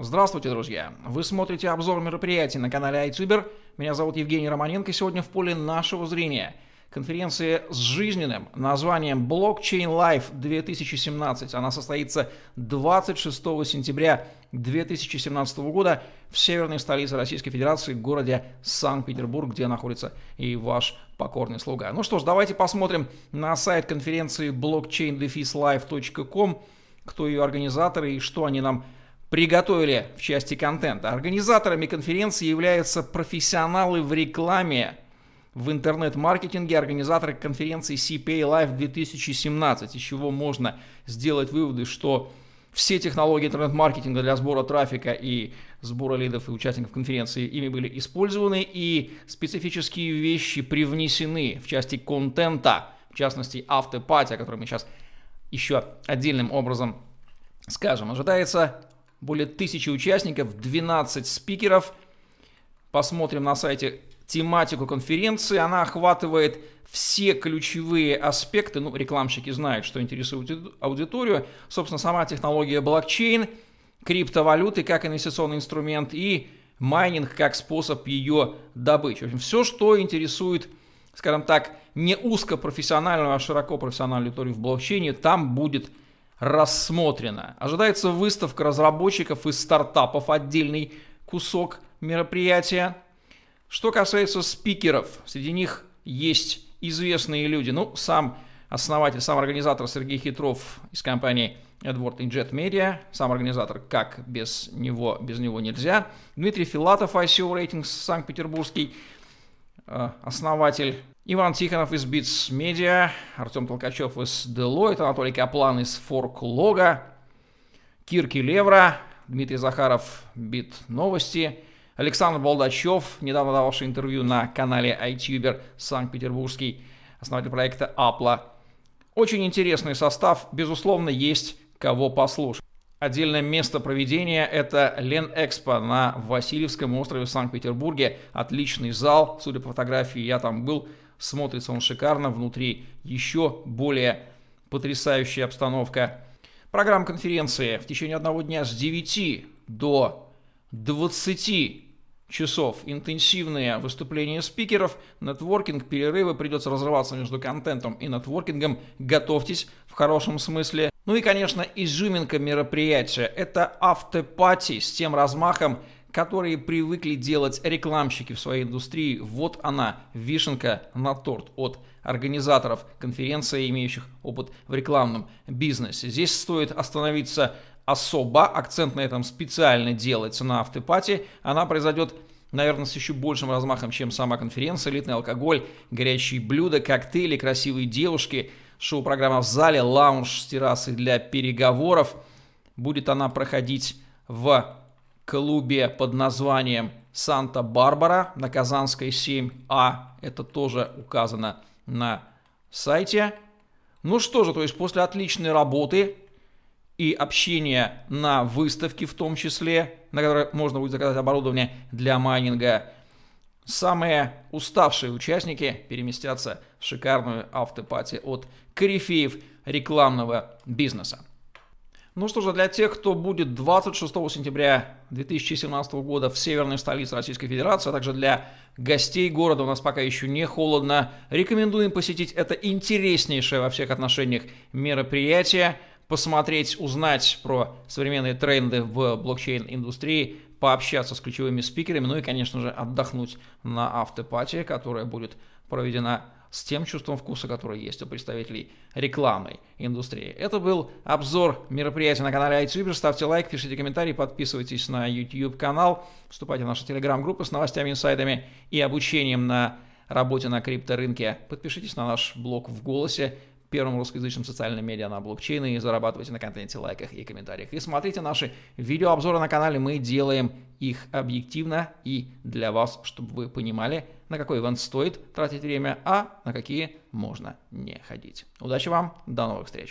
Здравствуйте, друзья! Вы смотрите обзор мероприятий на канале iTuber. Меня зовут Евгений Романенко. Сегодня в поле нашего зрения конференция с жизненным названием Blockchain Life 2017. Она состоится 26 сентября 2017 года в северной столице Российской Федерации, в городе Санкт-Петербург, где находится и ваш покорный слуга. Ну что ж, давайте посмотрим на сайт конференции blockchain-life.com, кто ее организаторы и что они нам приготовили в части контента. Организаторами конференции являются профессионалы в рекламе, в интернет-маркетинге, организаторы конференции CPA Live 2017, из чего можно сделать выводы, что все технологии интернет-маркетинга для сбора трафика и сбора лидов и участников конференции ими были использованы, и специфические вещи привнесены в части контента, в частности автопати, о которой мы сейчас еще отдельным образом скажем. Ожидается более тысячи участников, 12 спикеров. Посмотрим на сайте тематику конференции. Она охватывает все ключевые аспекты, ну, рекламщики знают, что интересует аудиторию. Собственно, сама технология блокчейн, криптовалюты как инвестиционный инструмент и майнинг как способ ее добычи. В общем, все, что интересует, скажем так, не узкопрофессиональную, а широко профессиональную аудиторию в блокчейне, там будет рассмотрено. Ожидается выставка разработчиков и стартапов, отдельный кусок мероприятия. Что касается спикеров, среди них есть известные люди. Ну, сам основатель, сам организатор Сергей Хитров из компании Edward Injet Media, сам организатор, как без него, без него нельзя. Дмитрий Филатов, ICO Ratings, Санкт-Петербургский, э, основатель Иван Тихонов из Bits Media, Артем Толкачев из Deloitte, Анатолий Каплан из Logo, Кирки Левра, Дмитрий Захаров, Бит Новости, Александр Болдачев, недавно дававший интервью на канале iTuber Санкт-Петербургский, основатель проекта Apple. Очень интересный состав, безусловно, есть кого послушать. Отдельное место проведения – это Ленэкспо на Васильевском острове в Санкт-Петербурге. Отличный зал, судя по фотографии, я там был, Смотрится он шикарно, внутри еще более потрясающая обстановка. Программа конференции в течение одного дня с 9 до 20 часов. Интенсивные выступления спикеров, нетворкинг, перерывы. Придется разрываться между контентом и нетворкингом. Готовьтесь в хорошем смысле. Ну и, конечно, изюминка мероприятия. Это автопати с тем размахом, которые привыкли делать рекламщики в своей индустрии. Вот она, вишенка на торт от организаторов конференции, имеющих опыт в рекламном бизнесе. Здесь стоит остановиться особо, акцент на этом специально делается на автопате. Она произойдет наверное, с еще большим размахом, чем сама конференция, элитный алкоголь, горячие блюда, коктейли, красивые девушки, шоу-программа в зале, лаунж с террасой для переговоров. Будет она проходить в клубе под названием Санта-Барбара на Казанской 7А. Это тоже указано на сайте. Ну что же, то есть после отличной работы и общения на выставке в том числе, на которой можно будет заказать оборудование для майнинга, самые уставшие участники переместятся в шикарную автопати от корифеев рекламного бизнеса. Ну что же, для тех, кто будет 26 сентября 2017 года в северной столице Российской Федерации, а также для гостей города, у нас пока еще не холодно, рекомендуем посетить это интереснейшее во всех отношениях мероприятие, посмотреть, узнать про современные тренды в блокчейн-индустрии, пообщаться с ключевыми спикерами, ну и, конечно же, отдохнуть на автопатии, которая будет проведена с тем чувством вкуса, которое есть у представителей рекламной индустрии. Это был обзор мероприятия на канале iTuber. Ставьте лайк, пишите комментарии, подписывайтесь на YouTube канал, вступайте в нашу телеграм-группу с новостями, инсайдами и обучением на работе на крипторынке. Подпишитесь на наш блог в голосе первым русскоязычным социальным медиа на блокчейне и зарабатывайте на контенте, лайках и комментариях. И смотрите наши видеообзоры на канале, мы делаем их объективно и для вас, чтобы вы понимали, на какой ивент стоит тратить время, а на какие можно не ходить. Удачи вам, до новых встреч!